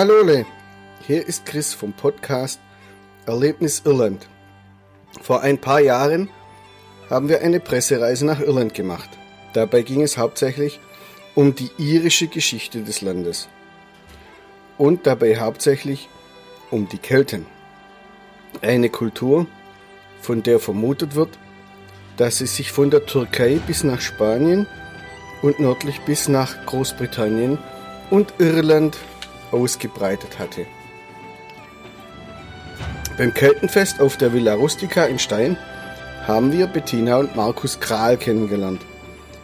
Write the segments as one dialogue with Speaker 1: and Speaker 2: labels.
Speaker 1: Hallo, hier ist Chris vom Podcast Erlebnis Irland. Vor ein paar Jahren haben wir eine Pressereise nach Irland gemacht. Dabei ging es hauptsächlich um die irische Geschichte des Landes und dabei hauptsächlich um die Kelten. Eine Kultur, von der vermutet wird, dass sie sich von der Türkei bis nach Spanien und nördlich bis nach Großbritannien und Irland ausgebreitet hatte. Beim Keltenfest auf der Villa Rustica in Stein haben wir Bettina und Markus Kral kennengelernt.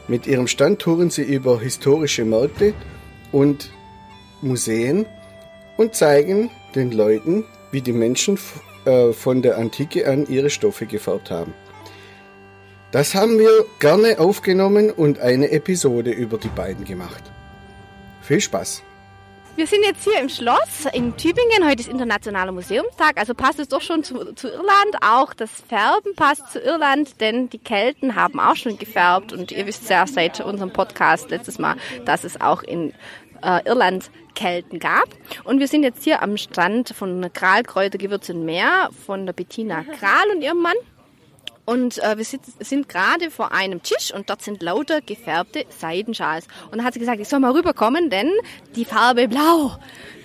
Speaker 1: Mit ihrem Stand touren sie über historische Märkte und Museen und zeigen den Leuten, wie die Menschen äh, von der Antike an ihre Stoffe gefärbt haben. Das haben wir gerne aufgenommen und eine Episode über die beiden gemacht. Viel Spaß!
Speaker 2: Wir sind jetzt hier im Schloss in Tübingen. Heute ist Internationaler Museumstag, also passt es doch schon zu, zu, Irland. Auch das Färben passt zu Irland, denn die Kelten haben auch schon gefärbt. Und ihr wisst ja seit unserem Podcast letztes Mal, dass es auch in äh, Irland Kelten gab. Und wir sind jetzt hier am Stand von Kralkräuter Gewürz und Meer von der Bettina Kral und ihrem Mann. Und äh, wir sind, sind gerade vor einem Tisch und dort sind lauter gefärbte Seidenschals. Und da hat sie gesagt, ich soll mal rüberkommen, denn die Farbe Blau,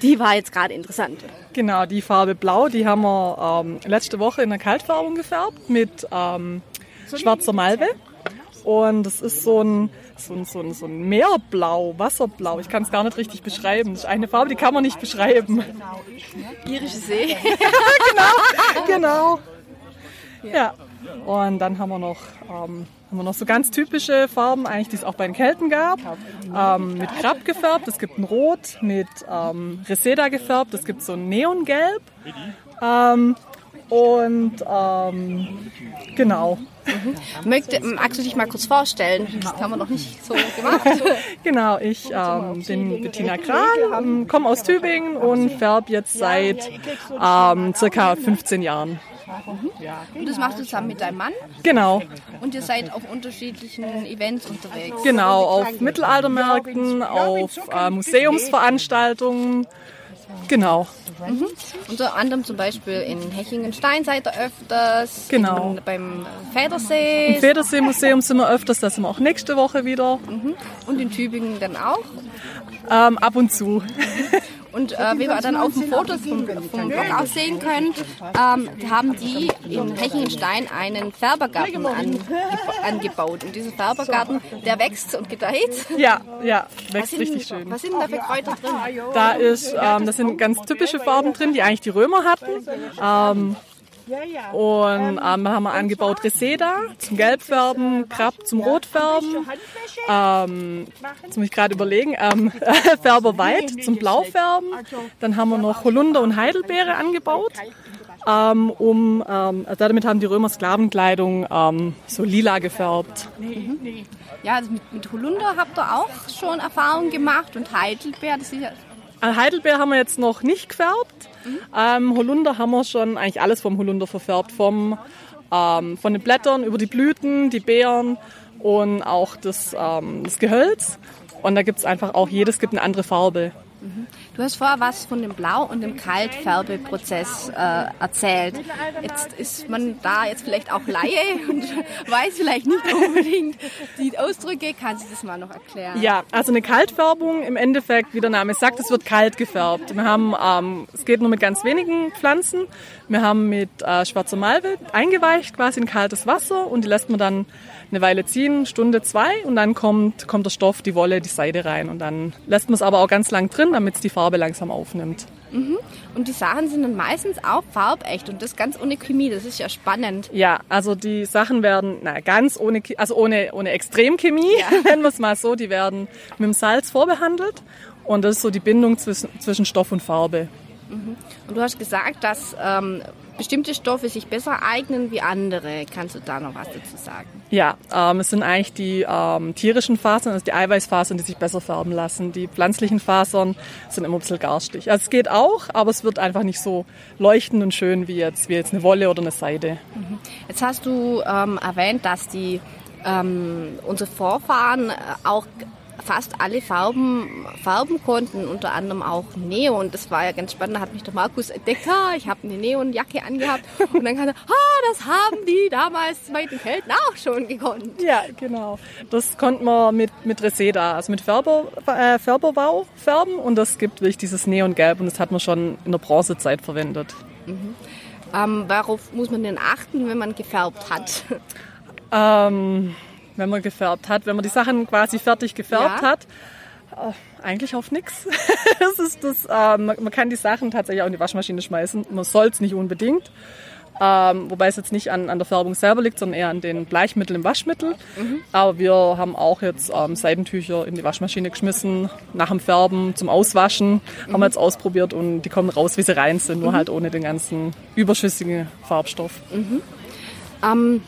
Speaker 2: die war jetzt gerade interessant.
Speaker 3: Genau, die Farbe Blau, die haben wir ähm, letzte Woche in der Kaltfärbung gefärbt mit ähm, schwarzer Malve. Und das ist so ein, so ein, so ein, so ein Meerblau, Wasserblau. Ich kann es gar nicht richtig beschreiben. Das ist eine Farbe, die kann man nicht beschreiben.
Speaker 2: Irische See.
Speaker 3: genau, genau. Ja. Und dann haben wir noch, ähm, haben wir noch so ganz typische Farben, eigentlich die es auch bei den Kelten gab. Ähm, mit Krab gefärbt, es gibt ein Rot, mit ähm, Reseda gefärbt, es gibt so ein Neongelb. Ähm, und ähm, genau.
Speaker 2: Mhm. Möchte, magst du dich mal kurz vorstellen? Das haben wir noch nicht so gemacht.
Speaker 3: genau, ich ähm, bin Bettina Kral, ähm, komme aus Tübingen und färbe jetzt seit ähm, circa 15 Jahren.
Speaker 2: Und das machst du zusammen mit deinem Mann?
Speaker 3: Genau.
Speaker 2: Und ihr seid auf unterschiedlichen Events unterwegs?
Speaker 3: Genau, auf Mittelaltermärkten, auf äh, Museumsveranstaltungen. Genau.
Speaker 2: Mhm. Unter anderem zum Beispiel in Hechingen-Stein seid ihr öfters.
Speaker 3: Genau.
Speaker 2: In, beim Federsee.
Speaker 3: Im Federsee-Museum sind wir öfters, da sind wir auch nächste Woche wieder.
Speaker 2: Mhm. Und in Tübingen dann auch?
Speaker 3: Ähm, ab und zu.
Speaker 2: Und äh, wie wir dann auf den Fotos vom, vom Blog auch sehen können, ähm, haben die in Hechenstein einen Färbergarten an, angebaut. Und dieser Färbergarten, der wächst und gedeiht.
Speaker 3: Ja, ja, wächst
Speaker 2: sind,
Speaker 3: richtig schön.
Speaker 2: Was sind da für Kräuter drin?
Speaker 3: Da ist, ähm, das sind ganz typische Farben drin, die eigentlich die Römer hatten. Ähm, und ähm, haben wir angebaut Reseda zum Gelbfärben, Krab zum Rotfärben. Ähm, jetzt muss ich gerade überlegen, ähm, Färber Weit zum Blaufärben. Dann haben wir noch Holunder und Heidelbeere angebaut. Ähm, um, ähm, also damit haben die Römer Sklavenkleidung ähm, so lila gefärbt.
Speaker 2: Mhm. Ja, also mit, mit Holunder habt ihr auch schon Erfahrung gemacht und Heidelbeer, das ist ja
Speaker 3: Heidelbeer haben wir jetzt noch nicht gefärbt. Mhm. Ähm, Holunder haben wir schon eigentlich alles vom Holunder verfärbt. Vom, ähm, von den Blättern über die Blüten, die Beeren und auch das, ähm, das Gehölz. Und da gibt es einfach auch, jedes gibt eine andere Farbe.
Speaker 2: Mhm. Du hast vorher was von dem Blau- und dem Kaltfärbeprozess äh, erzählt. Jetzt ist man da jetzt vielleicht auch Laie und weiß vielleicht nicht unbedingt die Ausdrücke. Kannst du das mal noch erklären?
Speaker 3: Ja, also eine Kaltfärbung im Endeffekt, wie der Name sagt, es wird kalt gefärbt. Wir haben, ähm, es geht nur mit ganz wenigen Pflanzen. Wir haben mit äh, schwarzer Malve eingeweicht quasi in kaltes Wasser und die lässt man dann eine Weile ziehen, Stunde, zwei und dann kommt, kommt der Stoff, die Wolle, die Seide rein und dann lässt man es aber auch ganz lang drin, damit es die Farbe langsam aufnimmt.
Speaker 2: Mhm. Und die Sachen sind dann meistens auch farbecht und das ganz ohne Chemie, das ist ja spannend.
Speaker 3: Ja, also die Sachen werden, na, ganz ohne, also ohne, ohne Extremchemie, ja. nennen wir es mal so, die werden mit dem Salz vorbehandelt und das ist so die Bindung zwischen, zwischen Stoff und Farbe.
Speaker 2: Mhm. Und du hast gesagt, dass ähm, bestimmte Stoffe sich besser eignen wie andere. Kannst du da noch was dazu sagen?
Speaker 3: Ja, ähm, es sind eigentlich die ähm, tierischen Fasern, also die Eiweißfasern, die sich besser färben lassen. Die pflanzlichen Fasern sind immer ein bisschen garstig. Also es geht auch, aber es wird einfach nicht so leuchtend und schön wie jetzt, wie jetzt eine Wolle oder eine Seide.
Speaker 2: Mhm. Jetzt hast du ähm, erwähnt, dass die ähm, unsere Vorfahren äh, auch fast alle Farben färben konnten, unter anderem auch Neon. Das war ja ganz spannend. Da hat mich der Markus entdeckt, ha, ich habe eine Neonjacke angehabt. Und dann kann er, ha, das haben die damals bei den Kelten auch schon gekonnt.
Speaker 3: Ja, genau. Das konnten wir mit, mit Reseda, also mit Färber, äh, Färberbau färben. Und das gibt wirklich dieses Neongelb. Und das hat man schon in der Bronzezeit verwendet.
Speaker 2: Mhm. Ähm, worauf muss man denn achten, wenn man gefärbt hat?
Speaker 3: Ähm, wenn man gefärbt hat, wenn man die Sachen quasi fertig gefärbt ja. hat. Äh, eigentlich auf nichts. das ist das. Äh, man, man, kann die Sachen tatsächlich auch in die Waschmaschine schmeißen. Man soll es nicht unbedingt. Ähm, wobei es jetzt nicht an, an der Färbung selber liegt, sondern eher an den Bleichmitteln im Waschmittel. Mhm. Aber wir haben auch jetzt ähm, Seidentücher in die Waschmaschine geschmissen, nach dem Färben zum Auswaschen. Mhm. Haben wir jetzt ausprobiert und die kommen raus, wie sie rein sind, nur mhm. halt ohne den ganzen überschüssigen Farbstoff.
Speaker 2: Mhm. Ähm,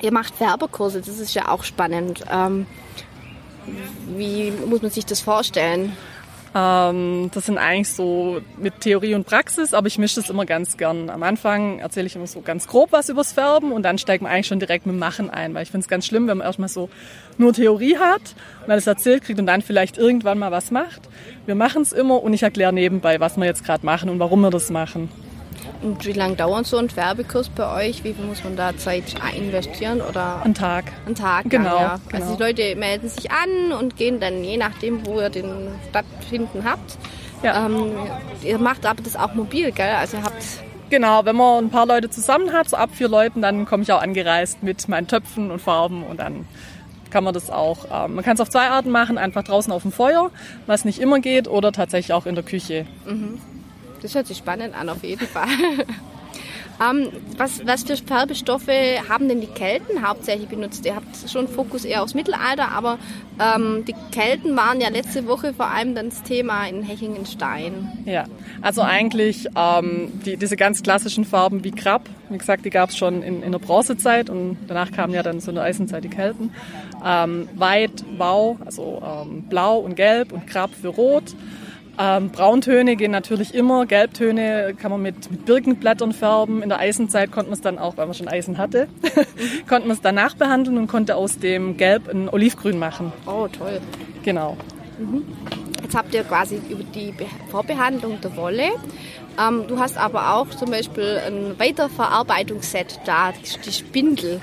Speaker 2: ihr macht Färberkurse, das ist ja auch spannend. Ähm, wie muss man sich das vorstellen?
Speaker 3: Ähm, das sind eigentlich so mit Theorie und Praxis, aber ich mische das immer ganz gern. Am Anfang erzähle ich immer so ganz grob was übers Färben und dann steigt man eigentlich schon direkt mit dem Machen ein, weil ich finde es ganz schlimm, wenn man erstmal so nur Theorie hat und alles erzählt kriegt und dann vielleicht irgendwann mal was macht. Wir machen es immer und ich erkläre nebenbei, was wir jetzt gerade machen und warum wir das machen.
Speaker 2: Und wie lange dauert so ein Werbekurs bei euch? Wie viel muss man da Zeit investieren? Oder
Speaker 3: ein Tag.
Speaker 2: Ein Tag,
Speaker 3: genau,
Speaker 2: ja. Also
Speaker 3: genau.
Speaker 2: Also die Leute melden sich an und gehen dann, je nachdem, wo ihr den stattfinden habt. Ja. Ähm, ihr macht aber das auch mobil, gell? Also ihr habt
Speaker 3: Genau, wenn man ein paar Leute zusammen hat, so ab vier Leuten, dann komme ich auch angereist mit meinen Töpfen und Farben und dann kann man das auch. Ähm, man kann es auf zwei Arten machen, einfach draußen auf dem Feuer, was nicht immer geht, oder tatsächlich auch in der Küche.
Speaker 2: Mhm. Das hört sich spannend an, auf jeden Fall. ähm, was, was für Färbestoffe haben denn die Kelten hauptsächlich benutzt? Ihr habt schon Fokus eher aufs Mittelalter, aber ähm, die Kelten waren ja letzte Woche vor allem dann das Thema in Hechingenstein.
Speaker 3: Ja, also eigentlich ähm, die, diese ganz klassischen Farben wie Krab, wie gesagt, die gab es schon in, in der Bronzezeit und danach kamen ja dann so in der Eisenzeit die Kelten. Ähm, Weit, Bau, also ähm, Blau und Gelb und Krab für Rot. Ähm, Brauntöne gehen natürlich immer, Gelbtöne kann man mit, mit Birkenblättern färben. In der Eisenzeit konnte man es dann auch, weil man schon Eisen hatte, konnte man es danach behandeln und konnte aus dem Gelb ein Olivgrün machen.
Speaker 2: Oh, toll.
Speaker 3: Genau.
Speaker 2: Mhm. Jetzt habt ihr quasi über die Vorbehandlung der Wolle. Ähm, du hast aber auch zum Beispiel ein Weiterverarbeitungsset da, die Spindel.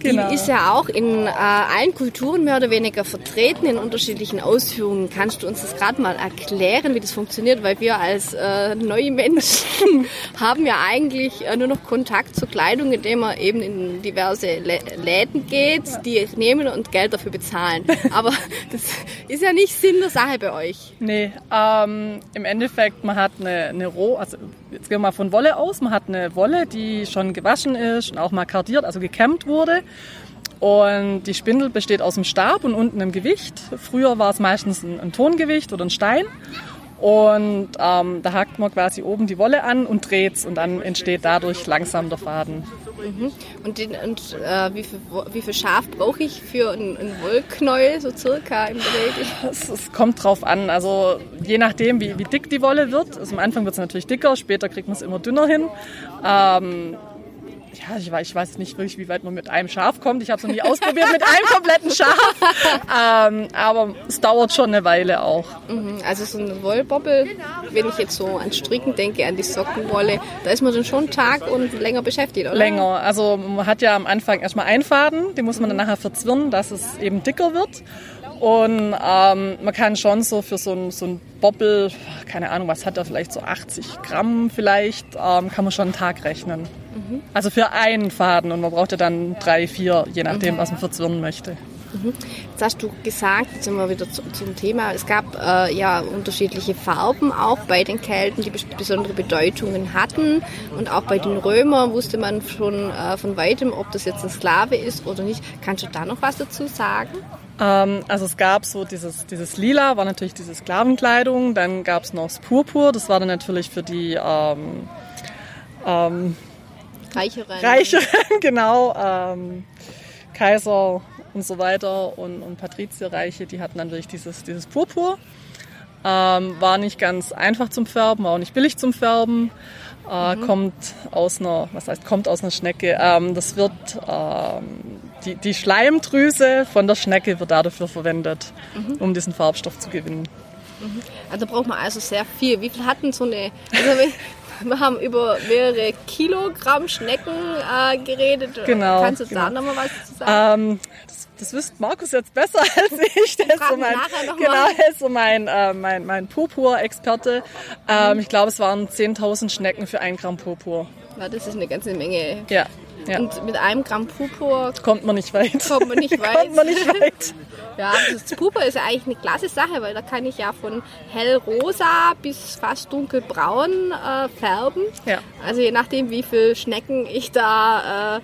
Speaker 2: Genau. Die ist ja auch in äh, allen Kulturen mehr oder weniger vertreten, in unterschiedlichen Ausführungen. Kannst du uns das gerade mal erklären, wie das funktioniert? Weil wir als äh, neue Menschen haben ja eigentlich äh, nur noch Kontakt zur Kleidung, indem man eben in diverse Lä Läden geht, die nehmen und Geld dafür bezahlen. Aber das ist ja nicht Sinn der Sache bei euch.
Speaker 3: Nee, ähm, im Endeffekt, man hat eine, eine Roh, also jetzt gehen wir mal von Wolle aus, man hat eine Wolle, die schon gewaschen ist und auch mal kardiert, also gekämmt wurde. Und die Spindel besteht aus dem Stab und unten einem Gewicht. Früher war es meistens ein, ein Tongewicht oder ein Stein. Und ähm, da hakt man quasi oben die Wolle an und dreht es und dann entsteht dadurch langsam der Faden.
Speaker 2: Mhm. Und, den, und äh, wie, viel, wie viel Schaf brauche ich für ein, ein Wollknäuel, so circa im Regel?
Speaker 3: Es, es, kommt drauf an. Also je nachdem, wie, wie dick die Wolle wird. Also am Anfang wird es natürlich dicker, später kriegt man es immer dünner hin. Ähm, ja, ich weiß, ich weiß nicht wirklich, wie weit man mit einem Schaf kommt. Ich habe es noch nie ausprobiert mit einem kompletten Schaf. Ähm, aber es dauert schon eine Weile auch.
Speaker 2: Mhm, also so eine Wollbobbel, wenn ich jetzt so an Stricken denke, an die Sockenwolle, da ist man dann schon Tag und länger beschäftigt, oder?
Speaker 3: Länger. Also man hat ja am Anfang erstmal einen Faden, den muss man dann nachher verzwirnen, dass es eben dicker wird. Und ähm, man kann schon so für so ein, so ein Bobbel, keine Ahnung, was hat er, vielleicht so 80 Gramm vielleicht, ähm, kann man schon einen Tag rechnen. Mhm. Also für einen Faden und man braucht ja dann drei, vier, je nachdem, mhm. was man verzwirnen möchte.
Speaker 2: Mhm. Jetzt hast du gesagt, jetzt sind wir wieder zu, zum Thema, es gab äh, ja unterschiedliche Farben auch bei den Kelten, die besondere Bedeutungen hatten. Und auch bei den Römern wusste man schon äh, von weitem, ob das jetzt ein Sklave ist oder nicht. Kannst du da noch was dazu sagen?
Speaker 3: Ähm, also es gab so dieses, dieses Lila, war natürlich diese Sklavenkleidung. Dann gab es noch das Purpur, das war dann natürlich für die ähm, ähm,
Speaker 2: Reicheren.
Speaker 3: Reicheren, genau. Ähm, Kaiser und so weiter und, und Patrizierreiche, die hatten dann wirklich dieses, dieses Purpur. Ähm, war nicht ganz einfach zum Färben, war auch nicht billig zum Färben. Äh, mhm. Kommt aus einer, was heißt, kommt aus einer Schnecke. Ähm, das wird die, die Schleimdrüse von der Schnecke wird dafür verwendet, mhm. um diesen Farbstoff zu gewinnen.
Speaker 2: Also braucht man also sehr viel. Wie viel hatten so eine... Also wir haben über mehrere Kilogramm Schnecken äh, geredet.
Speaker 3: Genau.
Speaker 2: Kannst du
Speaker 3: genau.
Speaker 2: da nochmal was zu sagen?
Speaker 3: Ähm, das, das wüsste Markus jetzt besser als ich. Der ist so mein, genau, ist so mein, äh, mein, mein Purpur-Experte. Ähm, ich glaube, es waren 10.000 Schnecken für ein Gramm Purpur.
Speaker 2: Ja, das ist eine ganze Menge.
Speaker 3: Ja. Ja.
Speaker 2: Und mit einem Gramm Purpur
Speaker 3: kommt man nicht weit.
Speaker 2: Kommt man nicht weit.
Speaker 3: kommt man nicht weit.
Speaker 2: ja, das Purpur ist ja eigentlich eine klasse Sache, weil da kann ich ja von hellrosa bis fast dunkelbraun äh, färben.
Speaker 3: Ja.
Speaker 2: Also je nachdem, wie viele Schnecken ich da äh,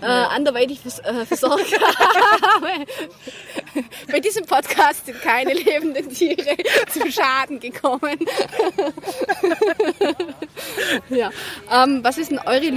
Speaker 2: äh, anderweitig vers äh, versorgt habe. Bei diesem Podcast sind keine lebenden Tiere zu Schaden gekommen. ja. Ähm, was ist denn eure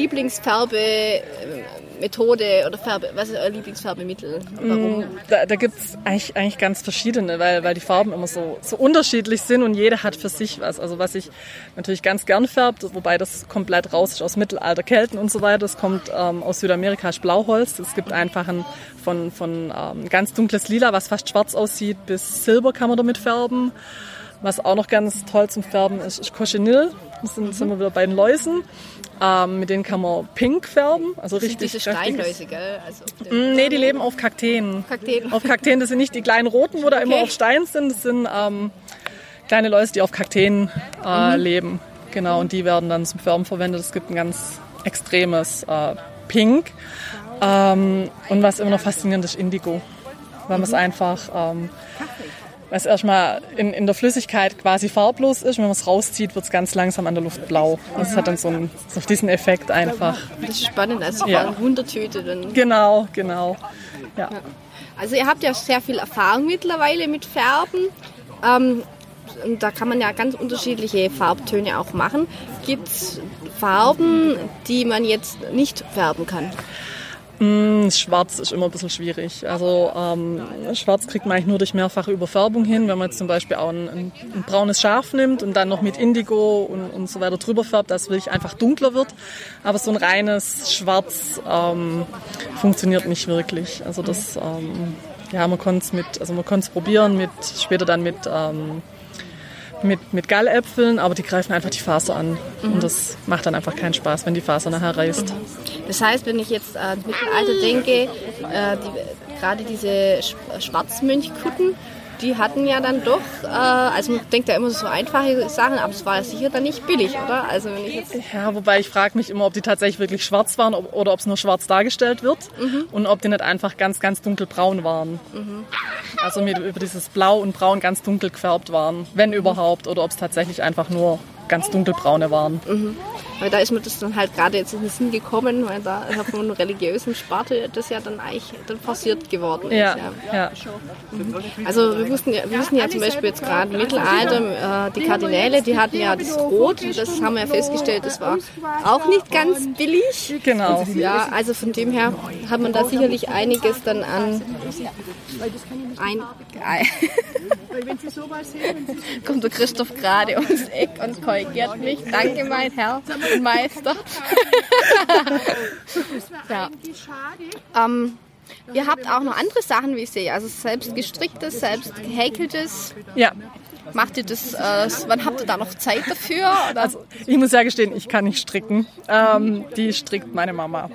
Speaker 2: Lieblingsfärbemethode oder Färbe, was ist euer Lieblingsfärbemittel? Warum?
Speaker 3: Mm, da, da gibt es eigentlich, eigentlich ganz verschiedene, weil, weil die Farben immer so, so unterschiedlich sind und jeder hat für sich was. Also was ich natürlich ganz gern färbt, wobei das komplett raus ist aus Mittelalter, Kelten und so weiter, das kommt ähm, aus Südamerika, ist Blauholz. Es gibt einfach ein von, von ähm, ganz dunkles Lila, was fast schwarz aussieht, bis Silber kann man damit färben. Was auch noch ganz toll zum Färben ist, ist Cochineal. Das sind, mhm. sind wir wieder bei den Läusen. Ähm, mit denen kann man pink färben. Also
Speaker 2: das
Speaker 3: richtig
Speaker 2: sind diese Steinläuse, gell? Also
Speaker 3: mm, nee, die leben auf Kakteen.
Speaker 2: Kakteen.
Speaker 3: Auf Kakteen, das sind nicht die kleinen roten, wo da okay. immer auf Stein sind. Das sind ähm, kleine Läuse, die auf Kakteen äh, mhm. leben. Genau, und die werden dann zum Färben verwendet. Es gibt ein ganz extremes äh, Pink. Ähm, und was immer noch faszinierend ist, Indigo. Weil man es einfach, ähm, es erstmal in, in der Flüssigkeit quasi farblos ist. Wenn man es rauszieht, wird es ganz langsam an der Luft blau. Das hat dann so, einen, so diesen Effekt einfach.
Speaker 2: Das ist spannend, also ja. Wundertüte dann.
Speaker 3: Genau, genau. Ja.
Speaker 2: Also ihr habt ja sehr viel Erfahrung mittlerweile mit Färben. Ähm, und da kann man ja ganz unterschiedliche Farbtöne auch machen. Gibt es Farben, die man jetzt nicht färben kann?
Speaker 3: Mm, schwarz ist immer ein bisschen schwierig. Also ähm, Schwarz kriegt man eigentlich nur durch mehrfache Überfärbung hin. Wenn man jetzt zum Beispiel auch ein, ein, ein braunes Schaf nimmt und dann noch mit Indigo und, und so weiter drüber färbt, dass es wirklich einfach dunkler wird. Aber so ein reines Schwarz ähm, funktioniert nicht wirklich. Also das, ähm, ja, man konnte es mit, also man konnte es probieren mit, später dann mit ähm, mit, mit Galläpfeln, aber die greifen einfach die Faser an. Mhm. Und das macht dann einfach keinen Spaß, wenn die Faser nachher reißt.
Speaker 2: Das heißt, wenn ich jetzt ans Mittelalter denke, äh, die, gerade diese Schwarzmönchkutten, die hatten ja dann doch, äh, also man denkt ja immer so einfache Sachen, aber es war sicher dann nicht billig, oder? Also wenn ich jetzt
Speaker 3: ja, wobei ich frage mich immer, ob die tatsächlich wirklich schwarz waren ob, oder ob es nur schwarz dargestellt wird mhm. und ob die nicht einfach ganz, ganz dunkelbraun waren. Mhm. Also mit, über dieses Blau und Braun ganz dunkel gefärbt waren, wenn überhaupt, oder ob es tatsächlich einfach nur ganz dunkelbraune waren.
Speaker 2: Weil da ist mir das dann halt gerade jetzt in den Sinn gekommen, weil da von religiösen Sparte das ja dann eigentlich dann forciert geworden ist.
Speaker 3: Ja, ja.
Speaker 2: Mhm. Also wir wussten, ja, wir wissen ja zum Beispiel jetzt gerade im Mittelalter, äh, die Kardinäle, die hatten ja das Rot, das haben wir ja festgestellt, das war auch nicht ganz billig.
Speaker 3: Genau.
Speaker 2: Ja, also von dem her hat man da sicherlich einiges dann an ein, Kommt der Christoph gerade ums Eck und korrigiert mich. Danke, mein Herr Meister. ja. Ähm, ihr habt auch noch andere Sachen, wie ich sehe. Also selbst gestricktes, selbst gehäkeltes.
Speaker 3: Ja.
Speaker 2: Macht ihr das, äh, wann habt ihr da noch Zeit dafür?
Speaker 3: Oder? Also, ich muss ja gestehen, ich kann nicht stricken. Ähm, die strickt meine Mama.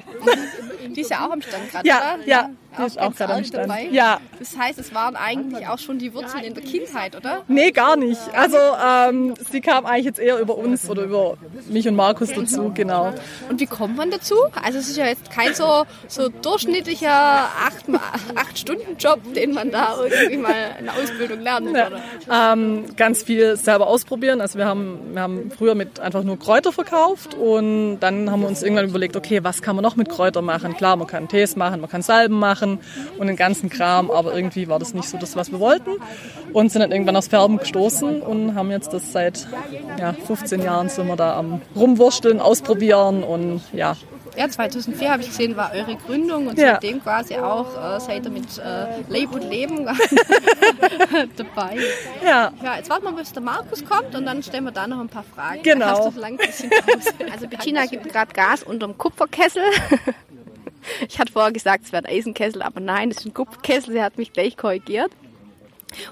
Speaker 2: Die ist ja auch am Stand gerade,
Speaker 3: ja,
Speaker 2: oder?
Speaker 3: Ja, die ist auch gerade am Stand.
Speaker 2: Dabei.
Speaker 3: Ja.
Speaker 2: Das heißt, es waren eigentlich auch schon die Wurzeln in der Kindheit, oder?
Speaker 3: Nee, gar nicht. Also ähm, sie kam eigentlich jetzt eher über uns oder über mich und Markus dazu, genau.
Speaker 2: Und wie kommt man dazu? Also es ist ja jetzt kein so, so durchschnittlicher acht, Stunden Job, den man da irgendwie mal in der Ausbildung lernt.
Speaker 3: Ja. Ähm, ganz viel selber ausprobieren. Also wir haben, wir haben früher mit einfach nur Kräuter verkauft und dann haben wir uns irgendwann überlegt, okay, was kann man noch mit Kräutern machen? Klar, man kann Tees machen, man kann Salben machen machen und den ganzen Kram, aber irgendwie war das nicht so das, was wir wollten und sind dann irgendwann aufs Färben gestoßen und haben jetzt das seit ja, 15 Jahren sind wir da am rumwursteln, ausprobieren und ja,
Speaker 2: ja, 2004 habe ich gesehen, war eure Gründung und ja. seitdem quasi auch äh, seid ihr mit äh, Leib und Leben dabei.
Speaker 3: Ja.
Speaker 2: ja. Jetzt warten wir, bis der Markus kommt und dann stellen wir da noch ein paar Fragen.
Speaker 3: Genau.
Speaker 2: also Bettina gibt gerade Gas unterm Kupferkessel. Ich hatte vorher gesagt, es wäre ein Eisenkessel, aber nein, das ist ein Kupferkessel. Sie hat mich gleich korrigiert.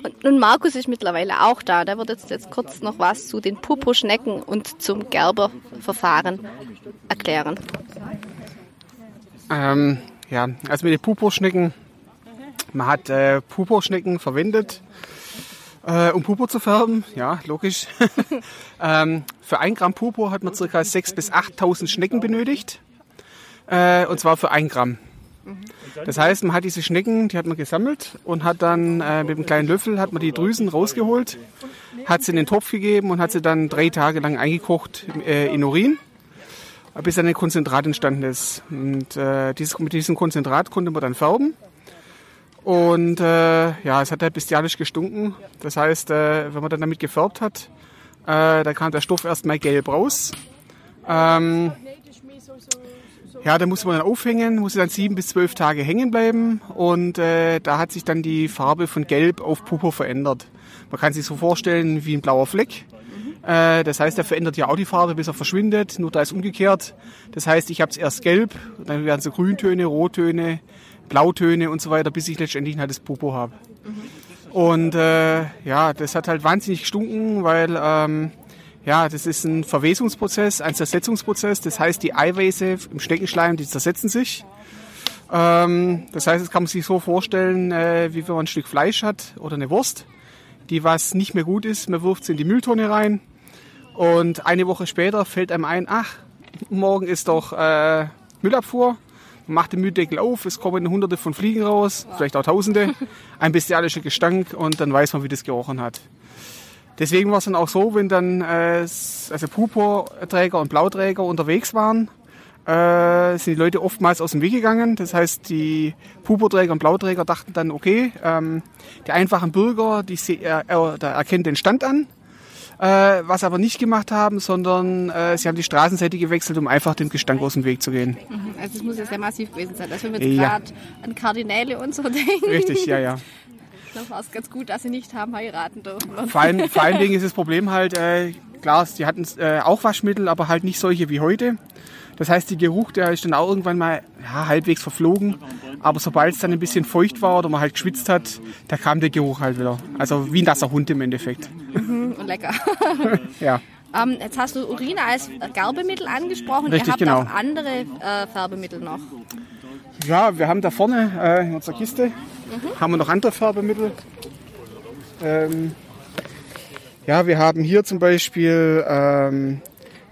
Speaker 2: Und nun Markus ist mittlerweile auch da. Der wird jetzt, jetzt kurz noch was zu den Pupo-Schnecken und zum Gerber-Verfahren erklären.
Speaker 4: Ähm, ja, also mit den Pupo-Schnecken, man hat äh, Pupo-Schnecken verwendet, äh, um Pupo zu färben. Ja, logisch. ähm, für ein Gramm Pupo hat man ca. 6.000 bis 8.000 Schnecken benötigt. Äh, und zwar für ein Gramm. Das heißt, man hat diese Schnecken, die hat man gesammelt und hat dann äh, mit einem kleinen Löffel hat man die Drüsen rausgeholt, hat sie in den Topf gegeben und hat sie dann drei Tage lang eingekocht äh, in Urin, bis dann ein Konzentrat entstanden ist. Und äh, dieses, mit diesem Konzentrat konnte man dann färben. Und äh, ja, es hat halt bestialisch gestunken. Das heißt, äh, wenn man dann damit gefärbt hat, äh, da kam der Stoff erstmal gelb raus. Ähm, ja, da muss man dann aufhängen, muss dann sieben bis zwölf Tage hängen bleiben und äh, da hat sich dann die Farbe von Gelb auf Purpur verändert. Man kann sich so vorstellen wie ein blauer Fleck. Äh, das heißt, er verändert ja auch die Farbe, bis er verschwindet. Nur da ist umgekehrt. Das heißt, ich habe es erst gelb, dann werden es Grüntöne, Rottöne, Blautöne und so weiter, bis ich letztendlich halt das Popo habe. Und äh, ja, das hat halt wahnsinnig gestunken, weil ähm, ja, das ist ein Verwesungsprozess, ein Zersetzungsprozess. Das heißt, die Eiweiße im Schneckenschleim, die zersetzen sich. Ähm, das heißt, das kann man sich so vorstellen, äh, wie wenn man ein Stück Fleisch hat oder eine Wurst, die was nicht mehr gut ist. Man wirft sie in die Mülltonne rein und eine Woche später fällt einem ein, ach, morgen ist doch äh, Müllabfuhr. Man macht den Müllдeckel auf, es kommen hunderte von Fliegen raus, vielleicht auch tausende, ein bestialischer Gestank und dann weiß man, wie das gerochen hat. Deswegen war es dann auch so, wenn dann äh, also Purpurträger und Blauträger unterwegs waren, äh, sind die Leute oftmals aus dem Weg gegangen. Das heißt, die Purpurträger und Blauträger dachten dann, okay, ähm, die einfachen Bürger, die äh, erkennen den Stand an. Äh, was aber nicht gemacht haben, sondern äh, sie haben die Straßenseite gewechselt, um einfach dem Gestank aus dem Weg zu gehen.
Speaker 2: Mhm, also es muss ja sehr massiv gewesen sein. Also wenn wir jetzt ja. gerade an Kardinäle und so denken.
Speaker 4: Richtig, ja, ja.
Speaker 2: Da war es ganz gut, dass sie nicht haben heiraten dürfen.
Speaker 4: Vor allen, vor allen Dingen ist das Problem halt, äh, klar, die hatten äh, auch Waschmittel, aber halt nicht solche wie heute. Das heißt, der Geruch, der ist dann auch irgendwann mal ja, halbwegs verflogen. Aber sobald es dann ein bisschen feucht war oder man halt geschwitzt hat, da kam der Geruch halt wieder. Also wie ein nasser Hund im Endeffekt.
Speaker 2: Mhm, lecker.
Speaker 4: ja.
Speaker 2: Ähm, jetzt hast du Urin als Gerbemittel angesprochen.
Speaker 4: Richtig,
Speaker 2: Ihr habt
Speaker 4: genau.
Speaker 2: auch andere äh, Färbemittel noch.
Speaker 4: Ja, wir haben da vorne äh, in unserer Kiste mhm. haben wir noch andere Färbemittel. Ähm, ja, wir haben hier zum Beispiel ähm,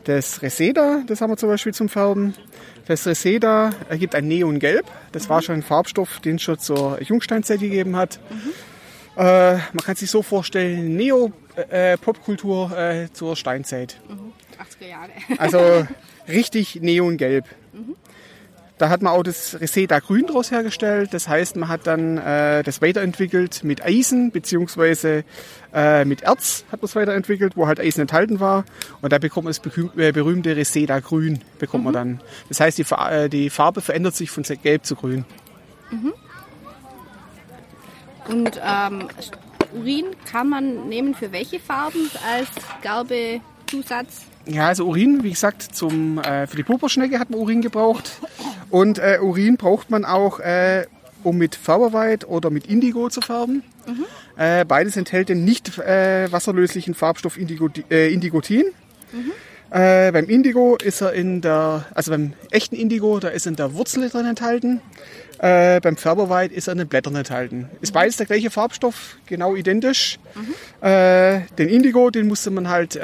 Speaker 4: das Reseda, das haben wir zum Beispiel zum Färben. Das Reseda ergibt ein Neongelb. Das war schon ein Farbstoff, den es schon zur Jungsteinzeit gegeben hat. Mhm. Äh, man kann sich so vorstellen, Neo-Popkultur äh, äh, zur Steinzeit.
Speaker 2: Mhm. 80er Jahre.
Speaker 4: also richtig Neongelb. Mhm. Da hat man auch das Reseda Grün daraus hergestellt. Das heißt, man hat dann äh, das weiterentwickelt mit Eisen beziehungsweise äh, mit Erz hat man es weiterentwickelt, wo halt Eisen enthalten war. Und da bekommt man das äh, berühmte Reseda Grün bekommt mhm. man dann. Das heißt, die, äh, die, Farbe verändert sich von Gelb zu Grün.
Speaker 2: Mhm. Und ähm, Urin kann man nehmen für welche Farben als Gerbezusatz?
Speaker 4: Ja, also Urin, wie gesagt, zum, äh, für die Purpurschnecke hat man Urin gebraucht. Und äh, Urin braucht man auch, äh, um mit Färberweit oder mit Indigo zu färben. Mhm. Äh, beides enthält den nicht äh, wasserlöslichen Farbstoff Indigo, äh, Indigotin. Mhm. Äh, beim Indigo ist er in der, also beim echten Indigo, da ist in der Wurzel drin enthalten. Beim Färberweit ist er in den Blättern enthalten. Ist beides der gleiche Farbstoff, genau identisch. Mhm. Den Indigo, den musste man halt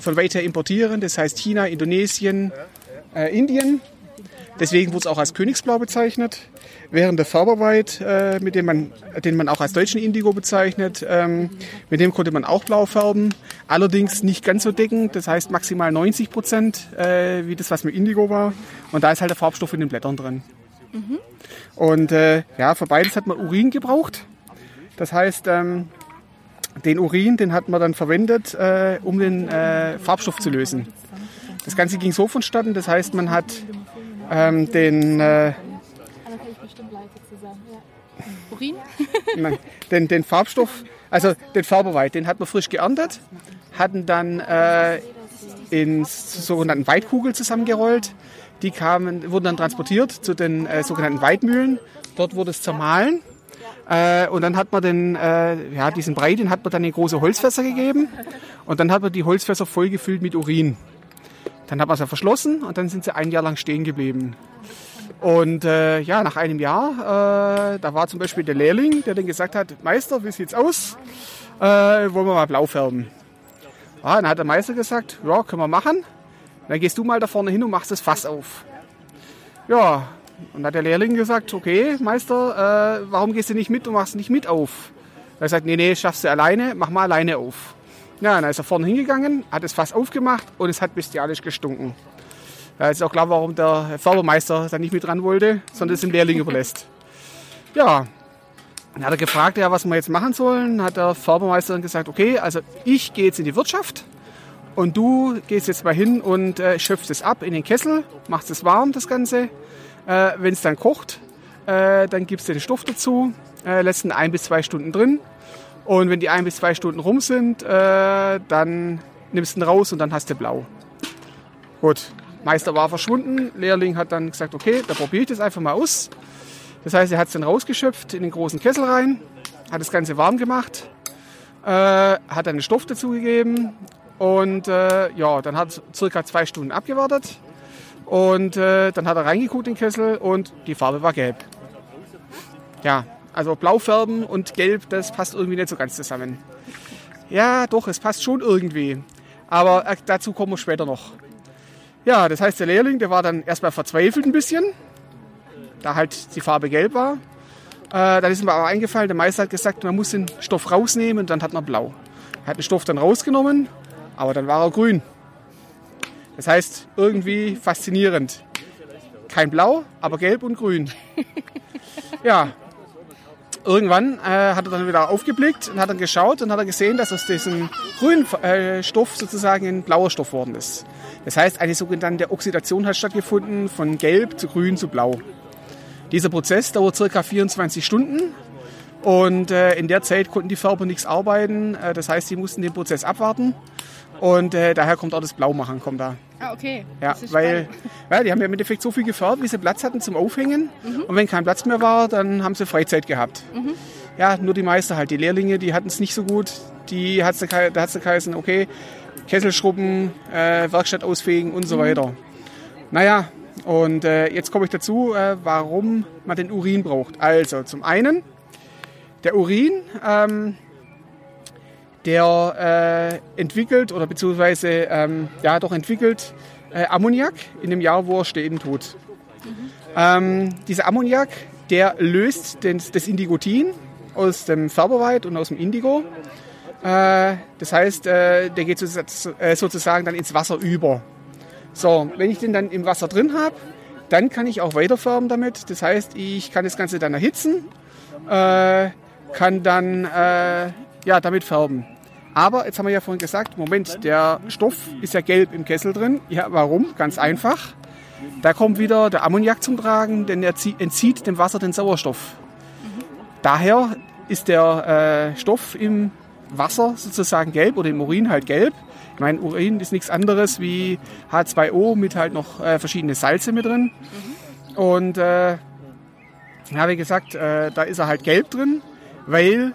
Speaker 4: von weit her importieren. Das heißt China, Indonesien, Indien. Deswegen wurde es auch als Königsblau bezeichnet. Während der Färberweit, äh, mit dem man, den man auch als deutschen Indigo bezeichnet, ähm, mit dem konnte man auch blau färben. Allerdings nicht ganz so deckend, das heißt maximal 90 Prozent, äh, wie das, was mit Indigo war. Und da ist halt der Farbstoff in den Blättern drin. Mhm. Und äh, ja, für beides hat man Urin gebraucht. Das heißt, ähm, den Urin, den hat man dann verwendet, äh, um den äh, Farbstoff zu lösen. Das Ganze ging so vonstatten, das heißt, man hat ähm, den äh,
Speaker 2: Urin?
Speaker 4: Nein, den, den Farbstoff, also den Färberweit, den hat man frisch geerntet, hatten dann äh, in sogenannten Weitkugel zusammengerollt, Die kamen, wurden dann transportiert zu den äh, sogenannten Weidmühlen. Dort wurde es zermahlen. Äh, und dann hat man den, äh, ja, diesen Brei, den hat man dann in große Holzfässer gegeben. Und dann hat man die Holzfässer vollgefüllt mit Urin. Dann hat man sie verschlossen und dann sind sie ein Jahr lang stehen geblieben. Und äh, ja, nach einem Jahr, äh, da war zum Beispiel der Lehrling, der dann gesagt hat, Meister, wie sieht's aus? Äh, wollen wir mal blau färben? Ja, dann hat der Meister gesagt, ja, können wir machen. Dann gehst du mal da vorne hin und machst das Fass auf. Ja, und dann hat der Lehrling gesagt, okay, Meister, äh, warum gehst du nicht mit und machst nicht mit auf? Er gesagt, nee, nee, schaffst du alleine, mach mal alleine auf. Ja, dann ist er vorne hingegangen, hat das Fass aufgemacht und es hat bestialisch gestunken. Da ist auch klar, warum der Färbermeister da nicht mit dran wollte, sondern es dem Lehrling überlässt. Ja, dann hat er gefragt, ja, was wir jetzt machen sollen. Hat der Färbermeister dann gesagt, okay, also ich gehe jetzt in die Wirtschaft und du gehst jetzt mal hin und äh, schöpfst es ab in den Kessel, machst es warm, das Ganze. Äh, Wenn es dann kocht, äh, dann gibst du den Stoff dazu, äh, lässt ihn ein bis zwei Stunden drin. Und wenn die ein bis zwei Stunden rum sind, äh, dann nimmst du ihn raus und dann hast du blau. Gut, Meister war verschwunden. Lehrling hat dann gesagt, okay, da probiere ich das einfach mal aus. Das heißt, er hat es dann rausgeschöpft in den großen Kessel rein, hat das Ganze warm gemacht, äh, hat dann den Stoff dazugegeben und äh, ja, dann hat es circa zwei Stunden abgewartet und äh, dann hat er reingeguckt in den Kessel und die Farbe war gelb. Ja, also blau färben und gelb, das passt irgendwie nicht so ganz zusammen. Ja, doch, es passt schon irgendwie. Aber äh, dazu kommen wir später noch. Ja, das heißt, der Lehrling, der war dann erstmal verzweifelt ein bisschen, da halt die Farbe gelb war. Äh, dann ist mir aber eingefallen, der Meister hat gesagt, man muss den Stoff rausnehmen und dann hat man blau. Er hat den Stoff dann rausgenommen, aber dann war er grün. Das heißt, irgendwie faszinierend. Kein Blau, aber gelb und grün. Ja, irgendwann äh, hat er dann wieder aufgeblickt und hat dann geschaut und hat er gesehen, dass aus diesem grünen äh, Stoff sozusagen ein blauer Stoff worden ist. Das heißt, eine sogenannte Oxidation hat stattgefunden von gelb zu grün zu blau. Dieser Prozess dauert circa 24 Stunden und äh, in der Zeit konnten die Färber nichts arbeiten. Äh, das heißt, sie mussten den Prozess abwarten und äh, daher kommt auch das Blaumachen kommt da.
Speaker 2: Ah, okay.
Speaker 4: Ja, weil ja, die haben ja im Endeffekt so viel gefärbt, wie sie Platz hatten zum Aufhängen. Und wenn kein Platz mehr war, dann haben sie Freizeit gehabt. Ja, nur die Meister halt, die Lehrlinge, die hatten es nicht so gut. Die hat's, da hat es geheißen, okay, Kessel schrubben, äh, Werkstatt ausfegen und so weiter. Naja, und äh, jetzt komme ich dazu, äh, warum man den Urin braucht. Also zum einen, der Urin, ähm, der äh, entwickelt oder beziehungsweise ähm, ja doch entwickelt äh, Ammoniak in dem Jahr, wo er stehen tut. Ähm, dieser Ammoniak, der löst den, das Indigotin aus dem Färberweid und aus dem Indigo. Äh, das heißt, äh, der geht sozusagen, äh, sozusagen dann ins Wasser über. So, wenn ich den dann im Wasser drin habe, dann kann ich auch weiterfärben damit. Das heißt, ich kann das Ganze dann erhitzen, äh, kann dann ja, damit färben. Aber jetzt haben wir ja vorhin gesagt, Moment, der Stoff ist ja gelb im Kessel drin. Ja, warum? Ganz einfach. Da kommt wieder der Ammoniak zum Tragen, denn er zie- entzieht dem Wasser den Sauerstoff. Daher ist der äh, Stoff im Wasser sozusagen gelb oder im Urin halt gelb. Ich meine, Urin ist nichts anderes wie H2O mit halt noch äh, verschiedene Salze mit drin. Und äh, ja, wie gesagt, äh, da ist er halt gelb drin, weil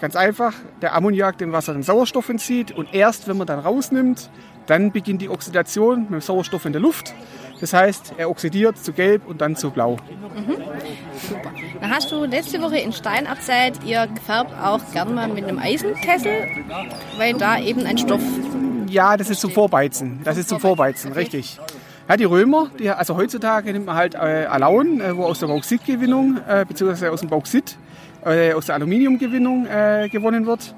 Speaker 4: ganz einfach der Ammoniak dem Wasser den Sauerstoff entzieht und erst wenn man dann rausnimmt, dann beginnt die Oxidation mit dem Sauerstoff in der Luft. Das heißt, er oxidiert zu gelb und dann zu blau.
Speaker 2: Dann hast du letzte Woche in Stein erzählt, ihr färbt auch gern mal mit einem Eisenkessel, weil da eben ein Stoff.
Speaker 4: Ja, das ist zum Vorbeizen. Das ist zum Vorbeizen, richtig. Ja, die Römer, die, also heutzutage nimmt man halt äh, Alaun, äh, wo aus der Bauxitgewinnung, äh, beziehungsweise aus dem Bauxit, äh, aus der Aluminiumgewinnung äh, gewonnen wird.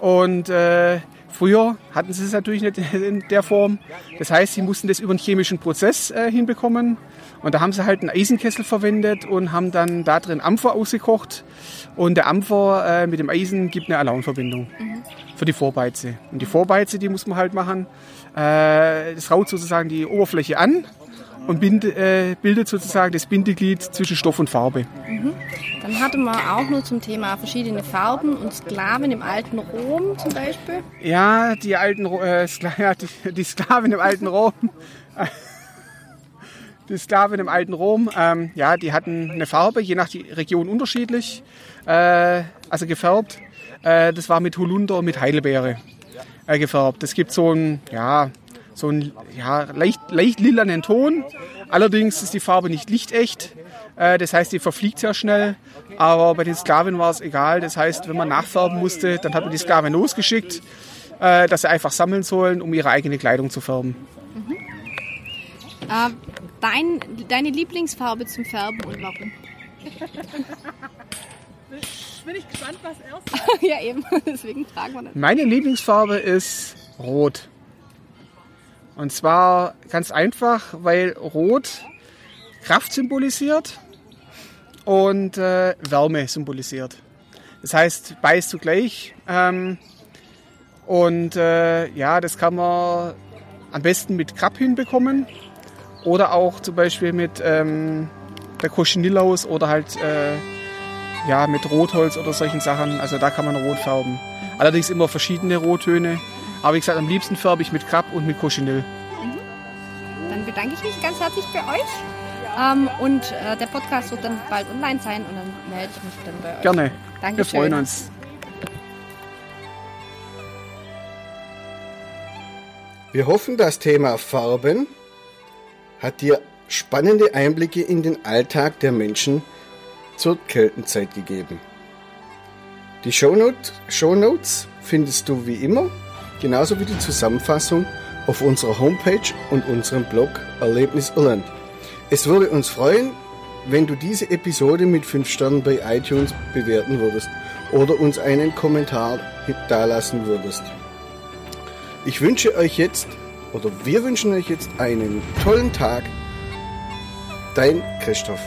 Speaker 4: Und äh, früher hatten sie es natürlich nicht in der Form. Das heißt, sie mussten das über einen chemischen Prozess äh, hinbekommen. Und da haben sie halt einen Eisenkessel verwendet und haben dann da drin Ampfer ausgekocht. Und der Ampfer äh, mit dem Eisen gibt eine Alaunverbindung für die Vorbeize. Und die Vorbeize, die muss man halt machen. Äh, das raut sozusagen die Oberfläche an und bind, äh, bildet sozusagen das Bindeglied zwischen Stoff und Farbe.
Speaker 2: Dann hatten wir auch nur zum Thema verschiedene Farben und Sklaven im alten Rom zum Beispiel.
Speaker 4: Ja, die alten äh, Skla ja, die, die Sklaven im alten Rom. die Sklaven im alten Rom, ähm, ja, die hatten eine Farbe, je nach die Region unterschiedlich, äh, also gefärbt. Äh, das war mit Holunder und mit Heidelbeere äh, gefärbt. Es gibt so ein, ja, so einen ja, leicht, leicht lilanen Ton. Allerdings ist die Farbe nicht lichtecht. Äh, das heißt, die verfliegt sehr schnell. Aber bei den Sklaven war es egal. Das heißt, wenn man nachfärben musste, dann hat man die Sklaven losgeschickt, äh, dass sie einfach sammeln sollen, um ihre eigene Kleidung zu färben. Mhm.
Speaker 2: Äh, dein, deine Lieblingsfarbe zum Färben und warum?
Speaker 3: Bin ich gespannt, was er
Speaker 2: sagt. ja, eben. Deswegen fragen wir das.
Speaker 4: Meine Lieblingsfarbe ist Rot. Und zwar ganz einfach, weil Rot Kraft symbolisiert und äh, Wärme symbolisiert. Das heißt, beißt zugleich. Ähm, und äh, ja, das kann man am besten mit Krab hinbekommen oder auch zum Beispiel mit ähm, der Cochinillaus oder halt äh, ja, mit Rotholz oder solchen Sachen. Also da kann man rot färben. Allerdings immer verschiedene Rottöne. Aber wie gesagt, am liebsten färbe ich mit Krab und mit Cochineal. Mhm.
Speaker 2: Dann bedanke ich mich ganz herzlich bei euch. Ähm, und äh, der Podcast wird dann bald online sein und dann melde ich mich dann bei euch.
Speaker 4: Gerne.
Speaker 2: Dankeschön.
Speaker 4: Wir freuen uns.
Speaker 1: Wir hoffen, das Thema Farben hat dir spannende Einblicke in den Alltag der Menschen zur Keltenzeit gegeben. Die Shownotes findest du wie immer genauso wie die Zusammenfassung auf unserer Homepage und unserem Blog Erlebnis Irland. Es würde uns freuen, wenn du diese Episode mit 5 Sternen bei iTunes bewerten würdest oder uns einen Kommentar dalassen würdest. Ich wünsche euch jetzt, oder wir wünschen euch jetzt einen tollen Tag. Dein Christoph.